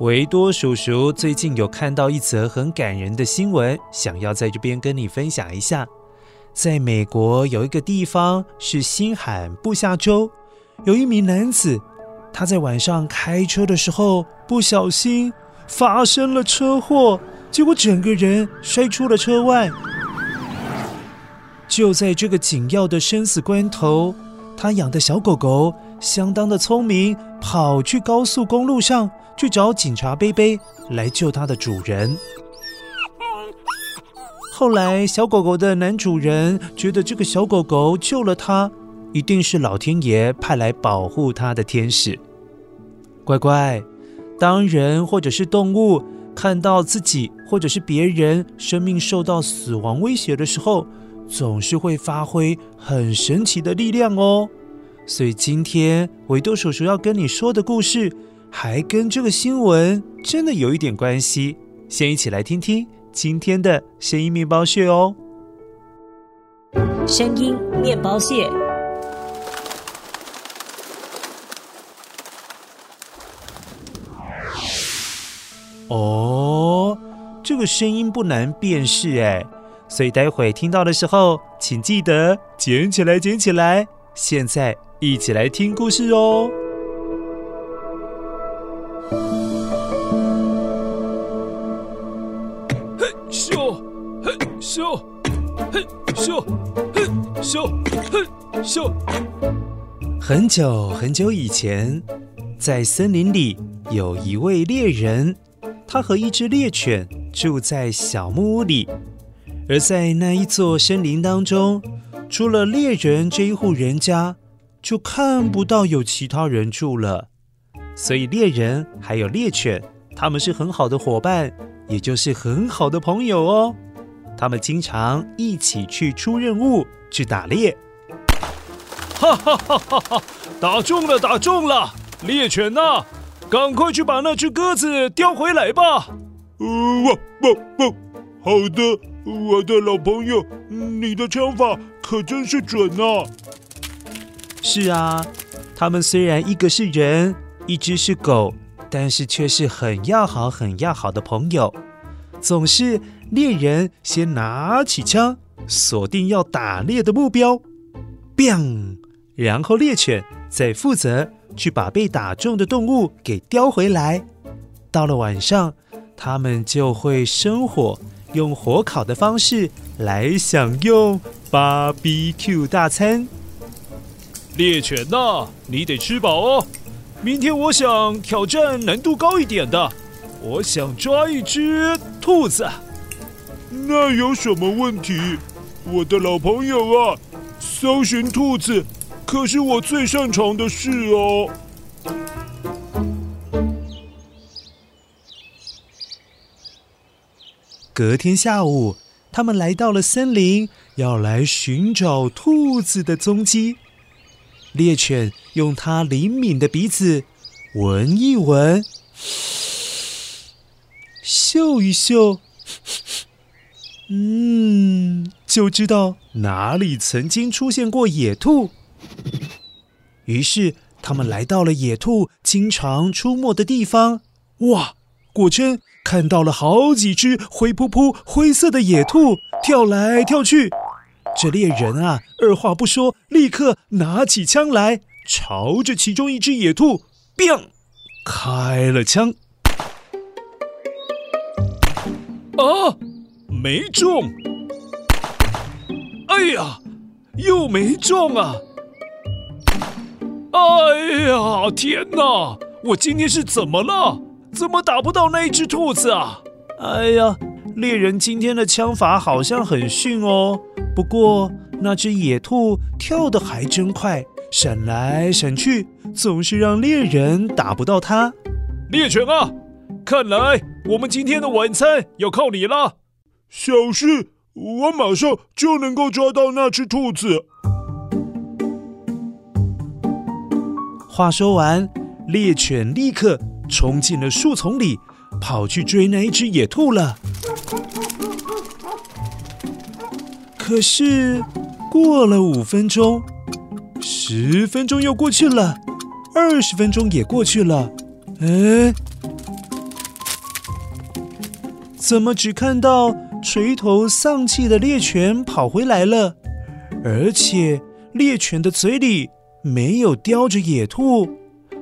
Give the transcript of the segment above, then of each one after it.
维多叔叔最近有看到一则很感人的新闻，想要在这边跟你分享一下。在美国有一个地方是新罕布夏州，有一名男子，他在晚上开车的时候不小心发生了车祸，结果整个人摔出了车外。就在这个紧要的生死关头，他养的小狗狗相当的聪明。跑去高速公路上去找警察贝贝来救它的主人。后来，小狗狗的男主人觉得这个小狗狗救了他，一定是老天爷派来保护他的天使。乖乖，当人或者是动物看到自己或者是别人生命受到死亡威胁的时候，总是会发挥很神奇的力量哦。所以今天维多叔叔要跟你说的故事，还跟这个新闻真的有一点关系。先一起来听听今天的声音面包屑哦。声音面包屑。哦，这个声音不难辨识哎，所以待会听到的时候，请记得捡起来，捡起来。现在。一起来听故事哦！嘿咻，嘿咻，嘿咻，嘿咻，嘿咻。很久很久以前，在森林里有一位猎人，他和一只猎犬住在小木屋里。而在那一座森林当中，除了猎人这一户人家，就看不到有其他人住了，所以猎人还有猎犬，他们是很好的伙伴，也就是很好的朋友哦。他们经常一起去出任务，去打猎。哈哈哈哈哈！打中了，打中了！猎犬呐，赶快去把那只鸽子叼回来吧。呃，汪汪汪！好的，我的老朋友，你的枪法可真是准啊。是啊，他们虽然一个是人，一只是狗，但是却是很要好、很要好的朋友。总是猎人先拿起枪，锁定要打猎的目标，biang，然后猎犬再负责去把被打中的动物给叼回来。到了晚上，他们就会生火，用火烤的方式来享用 BBQ 大餐。猎犬呐，你得吃饱哦。明天我想挑战难度高一点的，我想抓一只兔子。那有什么问题？我的老朋友啊，搜寻兔子可是我最擅长的事哦。隔天下午，他们来到了森林，要来寻找兔子的踪迹。猎犬用它灵敏的鼻子闻一闻，嗅一嗅，嗯，就知道哪里曾经出现过野兔。于是他们来到了野兔经常出没的地方。哇，果真看到了好几只灰扑扑、灰色的野兔跳来跳去。这猎人啊，二话不说，立刻拿起枪来，朝着其中一只野兔 biu 开了枪。啊！没中！哎呀，又没中啊！哎呀，天哪！我今天是怎么了？怎么打不到那只兔子啊？哎呀，猎人今天的枪法好像很逊哦。不过那只野兔跳得还真快，闪来闪去，总是让猎人打不到它。猎犬啊，看来我们今天的晚餐要靠你了。小事，我马上就能够抓到那只兔子。话说完，猎犬立刻冲进了树丛里，跑去追那一只野兔了。可是，过了五分钟，十分钟又过去了，二十分钟也过去了，哎，怎么只看到？垂头丧气的猎犬跑回来了，而且猎犬的嘴里没有叼着野兔，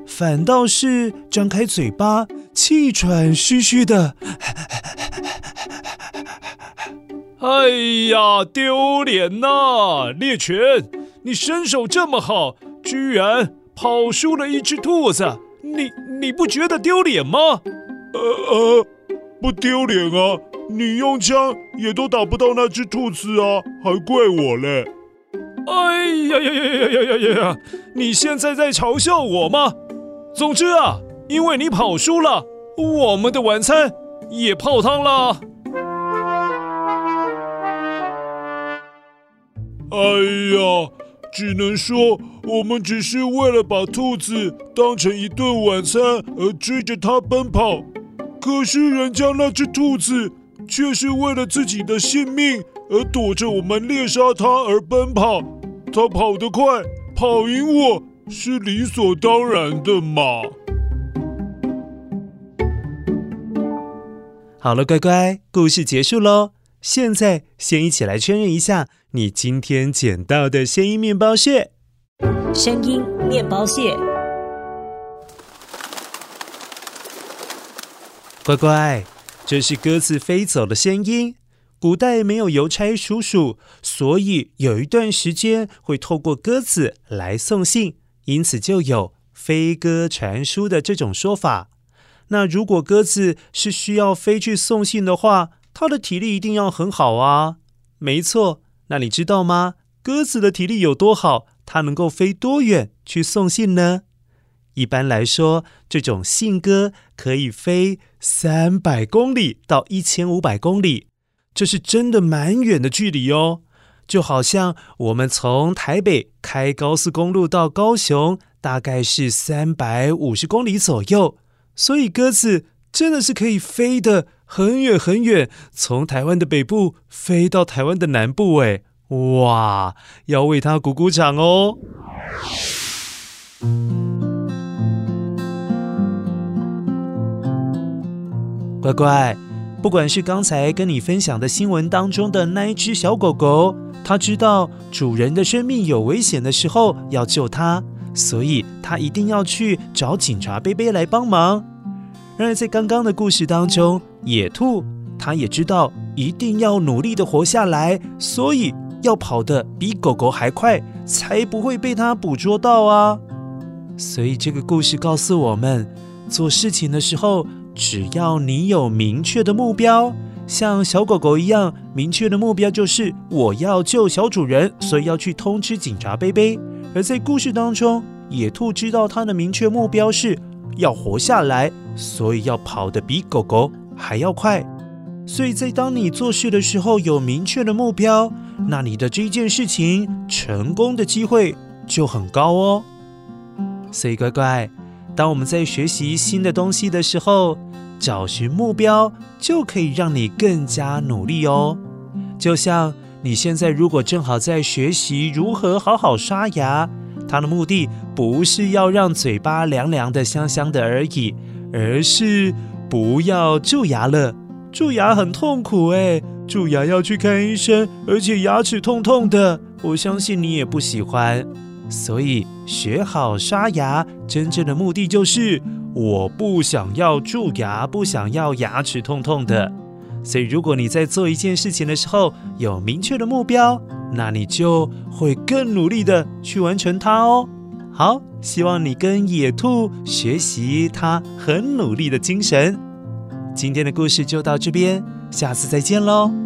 反倒是张开嘴巴，气喘吁吁的。哎呀丢脸呐猎犬你身手这么好居然跑输了一只兔子你你不觉得丢脸吗？呃呃不丢脸啊你用枪也都打不到那只兔子啊还怪我嘞。哎呀呀呀呀呀呀呀呀你现在在嘲笑我吗？总之啊因为你跑输了我们的晚餐也泡汤了。哎呀，只能说我们只是为了把兔子当成一顿晚餐而追着它奔跑，可是人家那只兔子。却是为了自己的性命而躲着我们猎杀它而奔跑，它跑得快，跑赢我是理所当然的嘛。好了，乖乖，故事结束喽。现在先一起来确认一下你今天捡到的鲜音面包屑。声音面包屑，乖乖。这是鸽子飞走的声音。古代没有邮差叔叔，所以有一段时间会透过鸽子来送信，因此就有飞鸽传书的这种说法。那如果鸽子是需要飞去送信的话，它的体力一定要很好啊。没错，那你知道吗？鸽子的体力有多好？它能够飞多远去送信呢？一般来说，这种信鸽可以飞三百公里到一千五百公里，这是真的蛮远的距离哦。就好像我们从台北开高速公路到高雄，大概是三百五十公里左右。所以鸽子真的是可以飞得很远很远，从台湾的北部飞到台湾的南部。哎，哇，要为它鼓鼓掌哦！乖乖，不管是刚才跟你分享的新闻当中的那一只小狗狗，它知道主人的生命有危险的时候要救它，所以它一定要去找警察贝贝来帮忙。然而在刚刚的故事当中，野兔它也知道一定要努力的活下来，所以要跑得比狗狗还快，才不会被它捕捉到啊。所以这个故事告诉我们，做事情的时候，只要你有明确的目标，像小狗狗一样，明确的目标就是我要救小主人，所以要去通知警察贝贝。而在故事当中，野兔知道它的明确目标是要活下来，所以要跑得比狗狗还要快。所以在当你做事的时候有明确的目标，那你的这件事情成功的机会就很高哦。所以乖乖。当我们在学习新的东西的时候，找寻目标就可以让你更加努力哦。就像你现在如果正好在学习如何好好刷牙，它的目的不是要让嘴巴凉凉的、香香的而已，而是不要蛀牙了。蛀牙很痛苦诶，蛀牙要去看医生，而且牙齿痛痛的，我相信你也不喜欢。所以学好刷牙，真正的目的就是我不想要蛀牙，不想要牙齿痛痛的。所以如果你在做一件事情的时候有明确的目标，那你就会更努力的去完成它哦。好，希望你跟野兔学习它很努力的精神。今天的故事就到这边，下次再见喽。